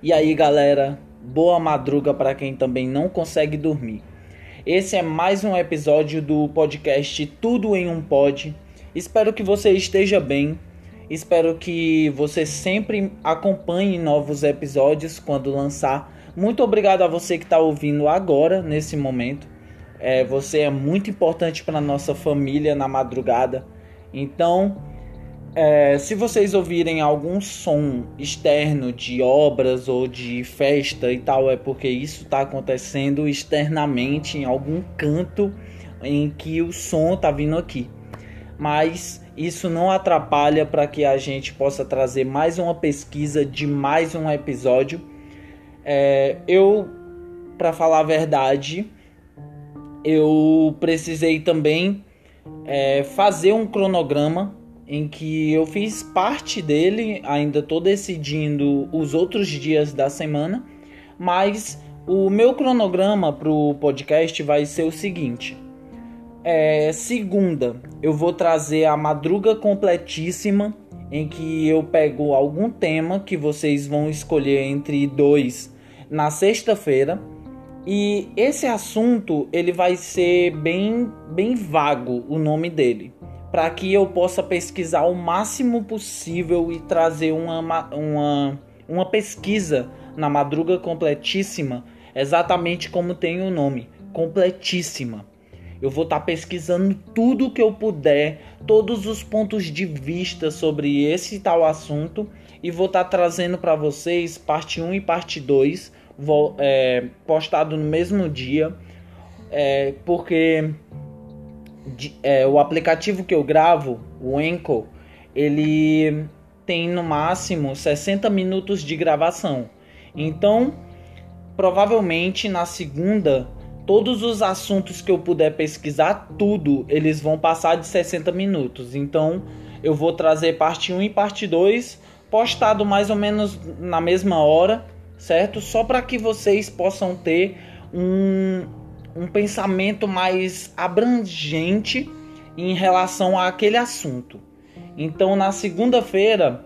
E aí, galera, boa madruga para quem também não consegue dormir. Esse é mais um episódio do podcast Tudo em um Pod. Espero que você esteja bem. Espero que você sempre acompanhe novos episódios quando lançar. Muito obrigado a você que está ouvindo agora, nesse momento. É, você é muito importante para nossa família na madrugada. Então, é, se vocês ouvirem algum som externo de obras ou de festa e tal, é porque isso está acontecendo externamente em algum canto em que o som está vindo aqui. Mas isso não atrapalha para que a gente possa trazer mais uma pesquisa de mais um episódio. É, eu, para falar a verdade, eu precisei também é, fazer um cronograma em que eu fiz parte dele, ainda estou decidindo os outros dias da semana, mas o meu cronograma para o podcast vai ser o seguinte. É, segunda, eu vou trazer a madruga completíssima, em que eu pego algum tema que vocês vão escolher entre dois na sexta-feira. E esse assunto ele vai ser bem, bem vago o nome dele para que eu possa pesquisar o máximo possível e trazer uma, uma, uma pesquisa na madruga completíssima, exatamente como tem o nome, completíssima. Eu vou estar tá pesquisando tudo que eu puder, todos os pontos de vista sobre esse tal assunto e vou estar tá trazendo para vocês parte 1 e parte 2, vou, é, postado no mesmo dia, é, porque é, o aplicativo que eu gravo, o Enco, ele tem no máximo 60 minutos de gravação. Então, provavelmente na segunda, todos os assuntos que eu puder pesquisar, tudo, eles vão passar de 60 minutos. Então, eu vou trazer parte 1 e parte 2 postado mais ou menos na mesma hora, certo? Só para que vocês possam ter um, um pensamento mais abrangente em relação àquele assunto. Então, na segunda-feira,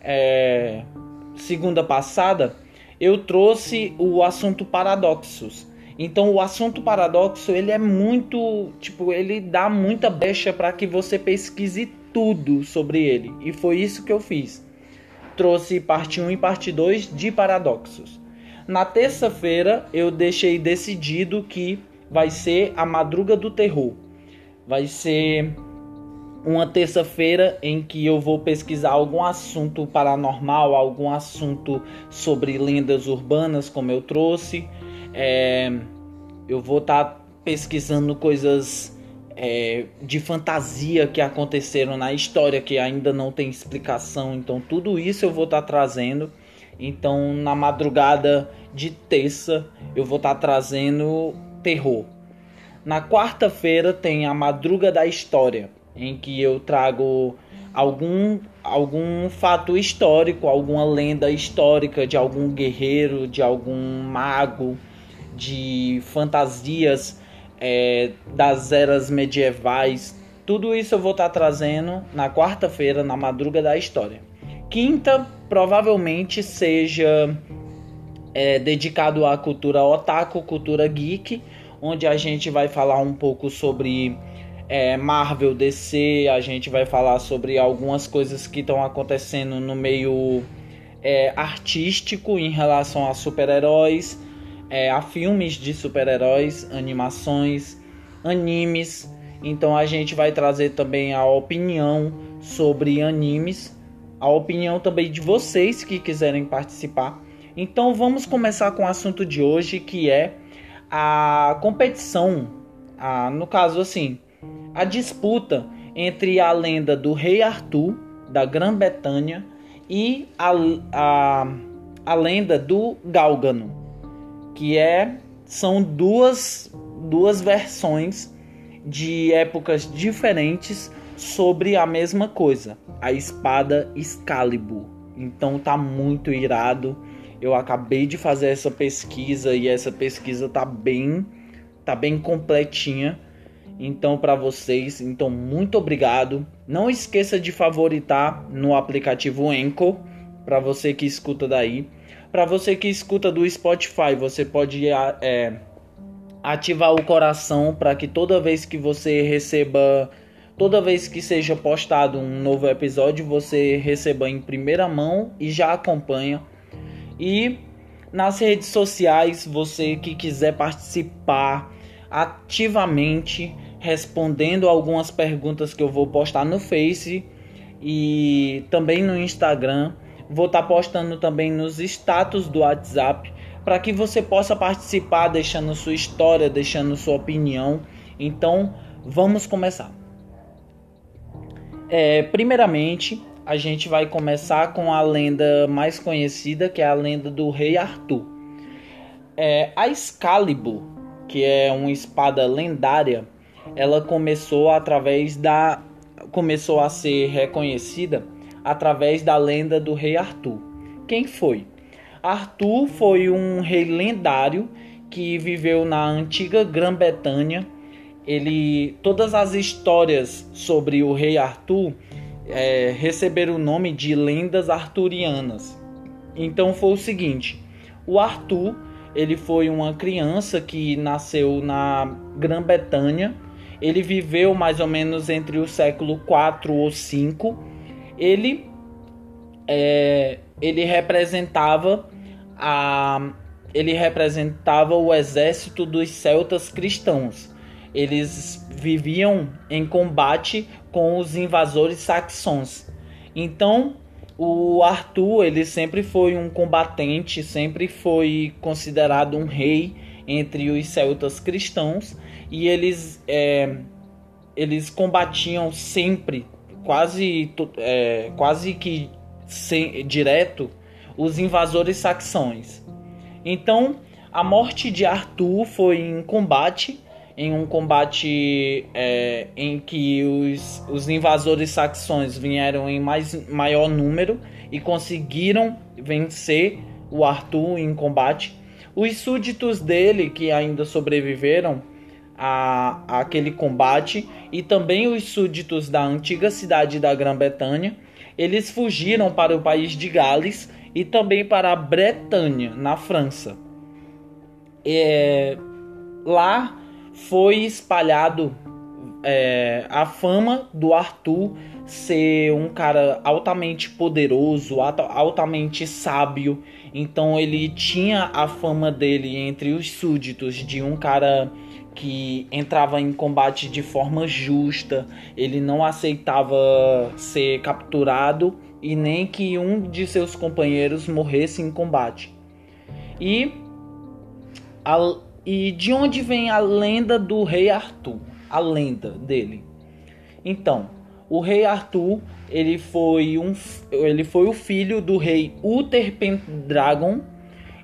é, segunda passada, eu trouxe o assunto paradoxos. Então, o assunto paradoxo ele é muito, tipo, ele dá muita brecha para que você pesquise tudo sobre ele. E foi isso que eu fiz. Trouxe parte 1 e parte 2 de paradoxos. Na terça-feira eu deixei decidido que vai ser a Madruga do Terror. Vai ser uma terça-feira em que eu vou pesquisar algum assunto paranormal, algum assunto sobre lendas urbanas, como eu trouxe. É, eu vou estar tá pesquisando coisas é, de fantasia que aconteceram na história que ainda não tem explicação. Então, tudo isso eu vou estar tá trazendo. Então, na madrugada de terça, eu vou estar tá trazendo terror. Na quarta-feira tem a Madruga da História, em que eu trago algum algum fato histórico, alguma lenda histórica de algum guerreiro, de algum mago, de fantasias é, das eras medievais. Tudo isso eu vou estar tá trazendo na quarta-feira, na Madruga da História. Quinta, provavelmente seja é, dedicado à cultura otaku, cultura geek, onde a gente vai falar um pouco sobre é, Marvel, DC, a gente vai falar sobre algumas coisas que estão acontecendo no meio é, artístico em relação a super-heróis, é, a filmes de super-heróis, animações, animes. Então a gente vai trazer também a opinião sobre animes, a opinião também de vocês que quiserem participar. Então vamos começar com o assunto de hoje que é a competição, a, no caso assim, a disputa entre a lenda do rei Arthur da Grã-Bretanha e a, a, a lenda do Gálgano, que é são duas duas versões de épocas diferentes sobre a mesma coisa, a espada Excalibur. Então tá muito irado eu acabei de fazer essa pesquisa e essa pesquisa tá bem tá bem completinha. Então para vocês, então muito obrigado. Não esqueça de favoritar no aplicativo Anchor para você que escuta daí. Para você que escuta do Spotify, você pode é, ativar o coração para que toda vez que você receba, toda vez que seja postado um novo episódio, você receba em primeira mão e já acompanha. E nas redes sociais, você que quiser participar ativamente, respondendo algumas perguntas que eu vou postar no Face e também no Instagram Vou estar tá postando também nos status do WhatsApp para que você possa participar, deixando sua história, deixando sua opinião. Então, vamos começar. É, primeiramente, a gente vai começar com a lenda mais conhecida, que é a lenda do Rei Arthur. É, a Excalibur, que é uma espada lendária, ela começou através da começou a ser reconhecida através da lenda do rei Arthur. Quem foi? Arthur foi um rei lendário que viveu na antiga Grã-Bretanha. Ele, todas as histórias sobre o rei Arthur é, receberam o nome de lendas arturianas. Então foi o seguinte: o Arthur ele foi uma criança que nasceu na Grã-Bretanha. Ele viveu mais ou menos entre o século 4 ou 5 ele é, ele representava a ele representava o exército dos celtas cristãos. Eles viviam em combate com os invasores saxões. Então, o Arthur, ele sempre foi um combatente, sempre foi considerado um rei entre os celtas cristãos e eles é, eles combatiam sempre quase, é, quase que sem, direto os invasores saxões. Então, a morte de Arthur foi em combate, em um combate é, em que os, os invasores saxões vieram em mais, maior número e conseguiram vencer o Arthur em combate. Os súditos dele, que ainda sobreviveram, a, a aquele combate e também os súditos da antiga cidade da Grã-Bretanha, eles fugiram para o país de Gales e também para a Bretanha, na França. É, lá foi espalhado é, a fama do Arthur ser um cara altamente poderoso, altamente sábio. Então ele tinha a fama dele entre os súditos de um cara que entrava em combate de forma justa, ele não aceitava ser capturado e nem que um de seus companheiros morresse em combate. E, a, e de onde vem a lenda do rei Arthur? A lenda dele. Então, o rei Arthur ele foi, um, ele foi o filho do rei Uther Pendragon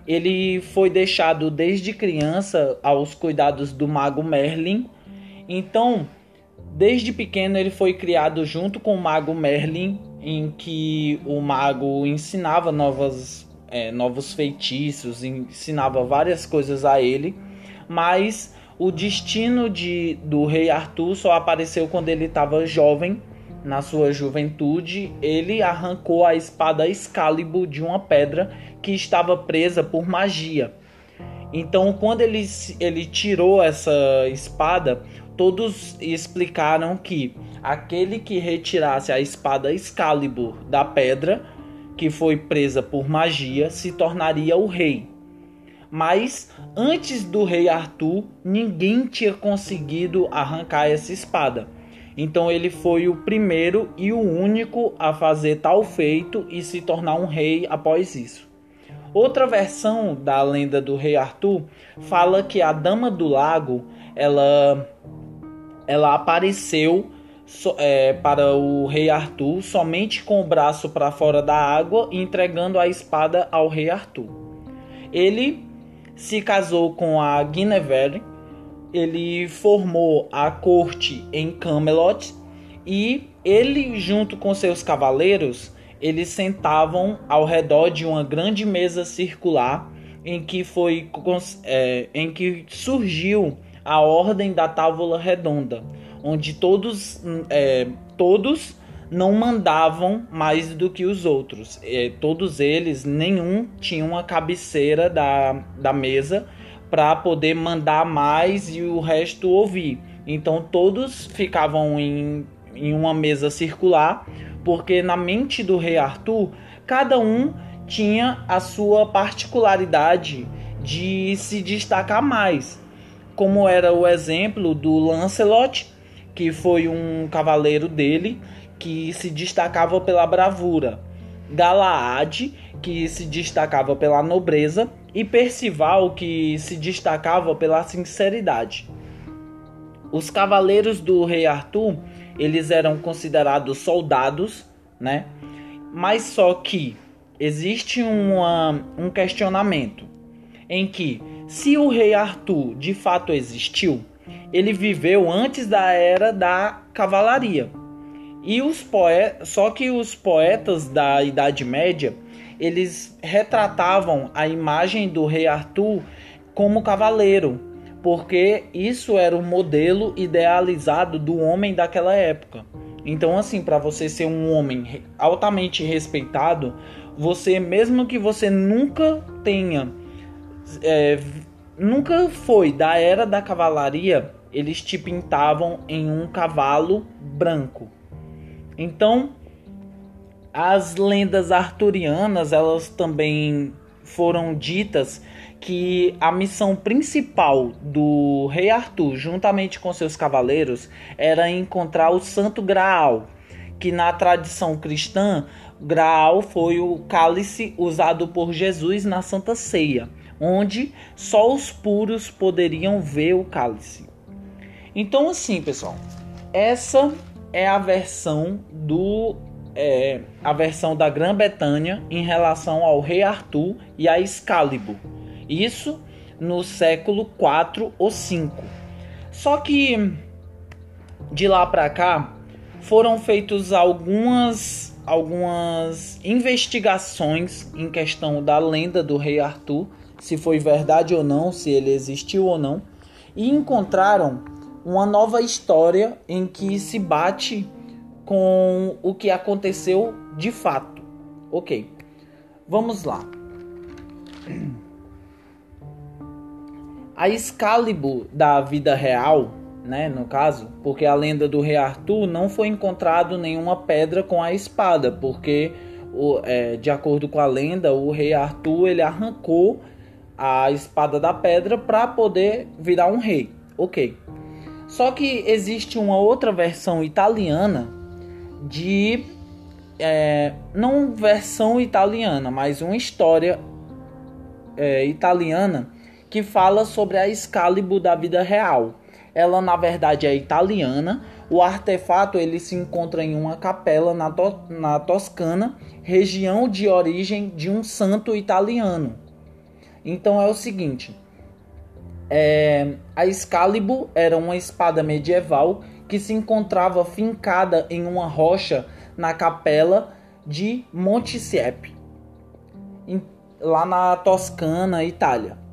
ele foi deixado desde criança aos cuidados do mago Merlin. Então, desde pequeno ele foi criado junto com o mago Merlin, em que o mago ensinava novas, é, novos feitiços, ensinava várias coisas a ele, mas o destino de, do rei Arthur só apareceu quando ele estava jovem na sua juventude, ele arrancou a espada Excalibur de uma pedra que estava presa por magia. Então, quando ele, ele tirou essa espada, todos explicaram que aquele que retirasse a espada Excalibur da pedra, que foi presa por magia, se tornaria o rei. Mas antes do rei Arthur, ninguém tinha conseguido arrancar essa espada. Então ele foi o primeiro e o único a fazer tal feito e se tornar um rei após isso. Outra versão da lenda do rei Arthur fala que a dama do lago ela ela apareceu é, para o rei Arthur somente com o braço para fora da água e entregando a espada ao rei Arthur. Ele se casou com a Guinevere. Ele formou a corte em Camelot e ele junto com seus cavaleiros eles sentavam ao redor de uma grande mesa circular em que foi é, em que surgiu a ordem da tábua redonda onde todos é, todos não mandavam mais do que os outros. E, todos eles, nenhum tinha uma cabeceira da, da mesa para poder mandar mais e o resto ouvir. Então todos ficavam em, em uma mesa circular, porque na mente do rei Arthur, cada um tinha a sua particularidade de se destacar mais. Como era o exemplo do Lancelot, que foi um cavaleiro dele que se destacava pela bravura. Galaad, que se destacava pela nobreza, e Percival, que se destacava pela sinceridade. Os cavaleiros do rei Arthur, eles eram considerados soldados, né? Mas só que existe uma, um questionamento em que se o rei Arthur de fato existiu, ele viveu antes da era da cavalaria. E os poetas, só que os poetas da Idade Média, eles retratavam a imagem do rei Arthur como cavaleiro, porque isso era o modelo idealizado do homem daquela época. Então, assim, para você ser um homem altamente respeitado, você, mesmo que você nunca tenha, é, nunca foi da era da cavalaria, eles te pintavam em um cavalo branco. Então, as lendas arturianas, elas também foram ditas que a missão principal do rei Arthur, juntamente com seus cavaleiros, era encontrar o Santo Graal, que na tradição cristã, Graal foi o cálice usado por Jesus na Santa Ceia, onde só os puros poderiam ver o cálice. Então, assim, pessoal, essa é a versão do é, a versão da Grã-Bretanha em relação ao rei Arthur e a Excalibur. Isso no século 4 ou 5. Só que de lá para cá foram feitas algumas algumas investigações em questão da lenda do rei Arthur, se foi verdade ou não, se ele existiu ou não, e encontraram uma nova história em que se bate com o que aconteceu de fato. Ok, vamos lá. A Excalibur da vida real, né, no caso, porque a lenda do rei Arthur não foi encontrado nenhuma pedra com a espada, porque o, é, de acordo com a lenda, o rei Arthur ele arrancou a espada da pedra para poder virar um rei. Ok. Só que existe uma outra versão italiana de é, não versão italiana, mas uma história é, italiana que fala sobre a Excalibur da vida real. Ela na verdade é italiana. O artefato ele se encontra em uma capela na, to na Toscana, região de origem de um santo italiano. Então é o seguinte: é, a Excalibur era uma espada medieval que se encontrava fincada em uma rocha na capela de Monte Siepe, lá na Toscana, Itália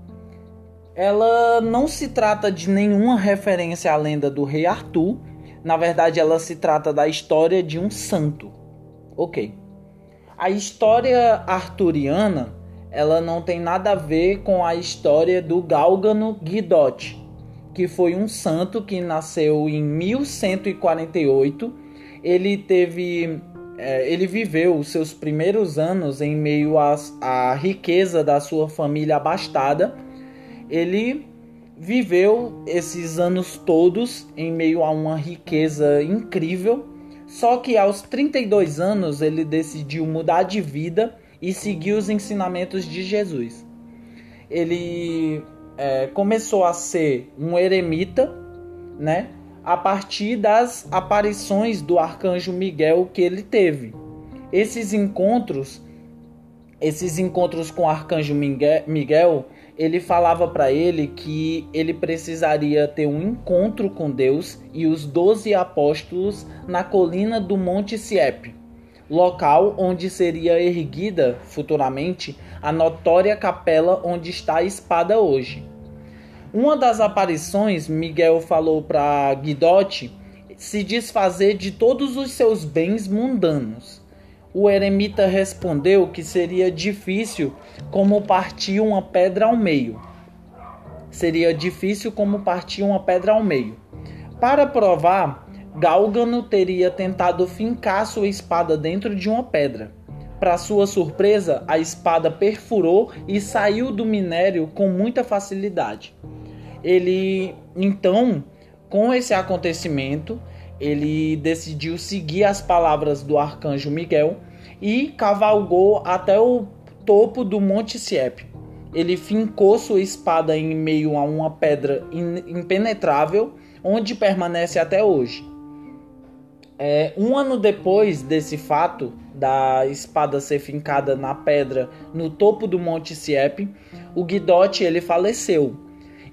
ela não se trata de nenhuma referência à lenda do rei Arthur. Na verdade, ela se trata da história de um santo. Ok. A história arturiana ela não tem nada a ver com a história do Galgano Guidotti, que foi um santo que nasceu em 1148. Ele teve, é, ele viveu os seus primeiros anos em meio à riqueza da sua família abastada ele viveu esses anos todos em meio a uma riqueza incrível, só que aos 32 anos ele decidiu mudar de vida e seguir os ensinamentos de Jesus. Ele é, começou a ser um eremita, né? A partir das aparições do arcanjo Miguel que ele teve. Esses encontros, esses encontros com o arcanjo Miguel ele falava para ele que ele precisaria ter um encontro com Deus e os doze apóstolos na colina do Monte Siep, local onde seria erguida futuramente a notória capela onde está a espada hoje. Uma das aparições, Miguel falou para Guidotti se desfazer de todos os seus bens mundanos. O eremita respondeu que seria difícil como partir uma pedra ao meio. Seria difícil como partir uma pedra ao meio. Para provar, Gálgano teria tentado fincar sua espada dentro de uma pedra. Para sua surpresa, a espada perfurou e saiu do minério com muita facilidade. Ele, então, com esse acontecimento, ele decidiu seguir as palavras do arcanjo Miguel e cavalgou até o topo do Monte Siep. Ele fincou sua espada em meio a uma pedra impenetrável, onde permanece até hoje. É, um ano depois desse fato, da espada ser fincada na pedra no topo do Monte Siep, o Guidote ele faleceu.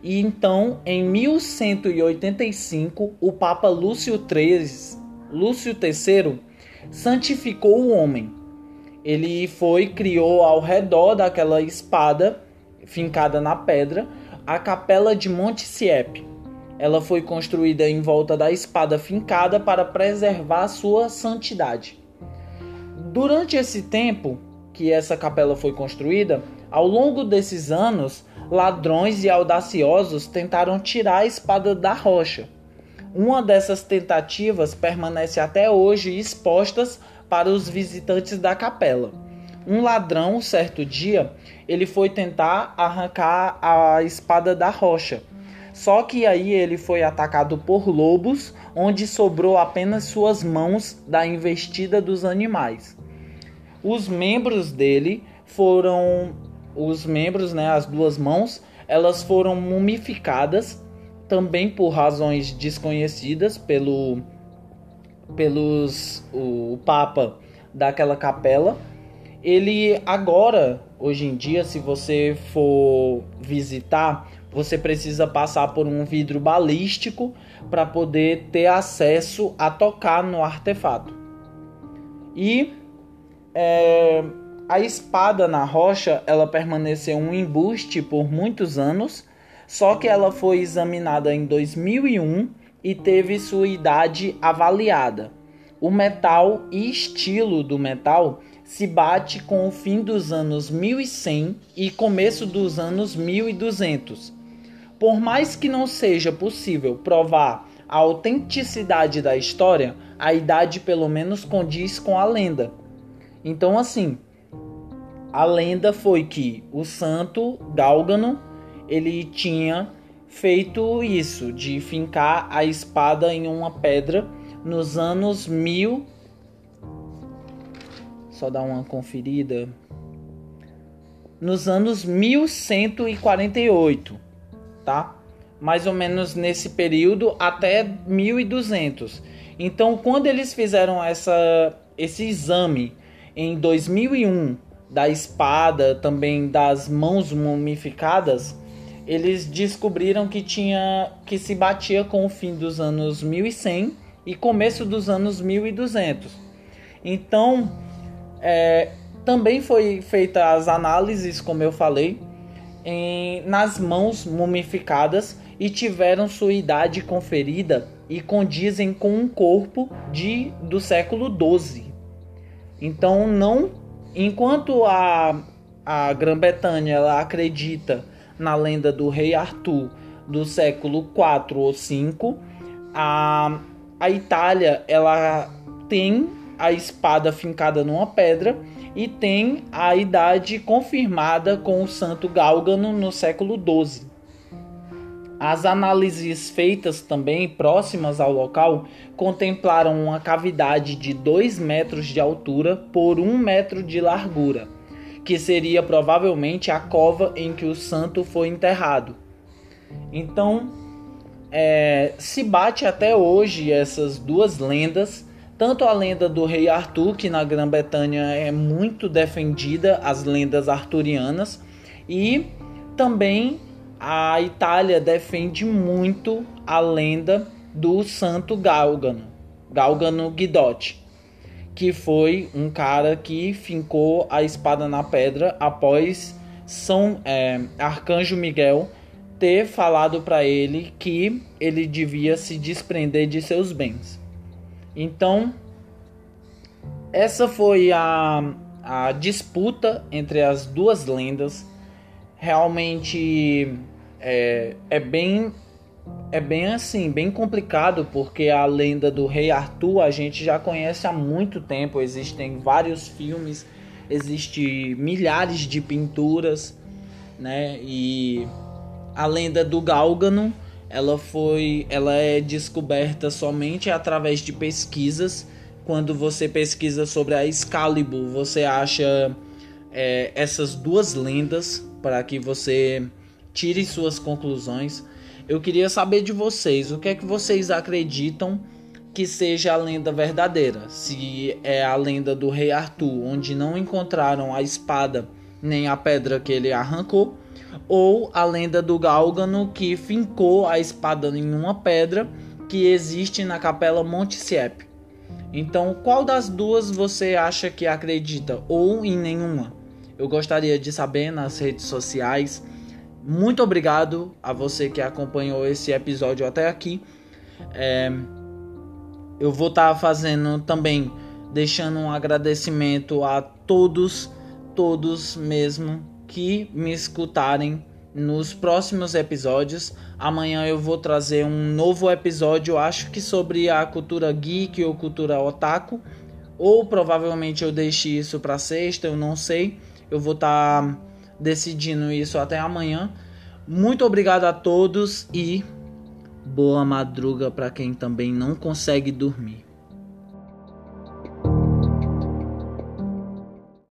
E então, em 1185, o Papa Lúcio III, Lúcio III santificou o homem. Ele foi criou ao redor daquela espada fincada na pedra a capela de Monte Siep ela foi construída em volta da espada fincada para preservar sua santidade. Durante esse tempo que essa capela foi construída, ao longo desses anos, ladrões e audaciosos tentaram tirar a espada da rocha. Uma dessas tentativas permanece até hoje expostas para os visitantes da capela. Um ladrão, certo dia, ele foi tentar arrancar a espada da rocha só que aí ele foi atacado por lobos, onde sobrou apenas suas mãos da investida dos animais. Os membros dele foram os membros, né, as duas mãos, elas foram mumificadas também por razões desconhecidas pelo pelos o, o papa daquela capela. Ele agora, hoje em dia, se você for visitar você precisa passar por um vidro balístico para poder ter acesso a tocar no artefato. E é, a espada na rocha ela permaneceu um embuste por muitos anos, só que ela foi examinada em 2001 e teve sua idade avaliada. O metal e estilo do metal se bate com o fim dos anos 1100 e começo dos anos 1200 por mais que não seja possível provar a autenticidade da história, a idade pelo menos condiz com a lenda. Então, assim, a lenda foi que o santo Gálgano ele tinha feito isso, de fincar a espada em uma pedra nos anos mil. Só dar uma conferida. Nos anos 1148 tá? Mais ou menos nesse período até 1200. Então, quando eles fizeram essa, esse exame em 2001 da espada, também das mãos mumificadas, eles descobriram que tinha que se batia com o fim dos anos 1100 e começo dos anos 1200. Então, é, também foi feita as análises, como eu falei, em, nas mãos mumificadas e tiveram sua idade conferida e condizem com um corpo de do século XII. Então não, enquanto a, a Grã-Bretanha ela acredita na lenda do rei Arthur do século 4 ou 5, a, a Itália ela tem a espada fincada numa pedra e tem a idade confirmada com o santo Gálgano no século XII. As análises feitas também próximas ao local contemplaram uma cavidade de 2 metros de altura por 1 metro de largura, que seria provavelmente a cova em que o santo foi enterrado. Então, é, se bate até hoje essas duas lendas tanto a lenda do rei Arthur, que na Grã-Bretanha é muito defendida, as lendas arturianas, e também a Itália defende muito a lenda do santo Galgano, Galgano Guidotti, que foi um cara que fincou a espada na pedra após São é, Arcanjo Miguel ter falado para ele que ele devia se desprender de seus bens. Então, essa foi a, a disputa entre as duas lendas. Realmente é, é bem é bem assim, bem complicado, porque a lenda do Rei Arthur a gente já conhece há muito tempo. Existem vários filmes, existem milhares de pinturas, né? E a lenda do Gálgano, ela foi, ela é descoberta somente através de pesquisas. Quando você pesquisa sobre a Excalibur, você acha é, essas duas lendas para que você tire suas conclusões. Eu queria saber de vocês, o que é que vocês acreditam que seja a lenda verdadeira? Se é a lenda do rei Arthur, onde não encontraram a espada nem a pedra que ele arrancou, ou a lenda do Gálgano que fincou a espada em uma pedra que existe na capela Monte Siep. Então, qual das duas você acha que acredita ou em nenhuma? Eu gostaria de saber nas redes sociais. Muito obrigado a você que acompanhou esse episódio até aqui. É, eu vou estar tá fazendo também, deixando um agradecimento a todos, todos mesmo que me escutarem nos próximos episódios. Amanhã eu vou trazer um novo episódio, acho que sobre a cultura geek ou cultura otaku, ou provavelmente eu deixe isso para sexta, eu não sei. Eu vou estar tá decidindo isso até amanhã. Muito obrigado a todos e boa madruga para quem também não consegue dormir.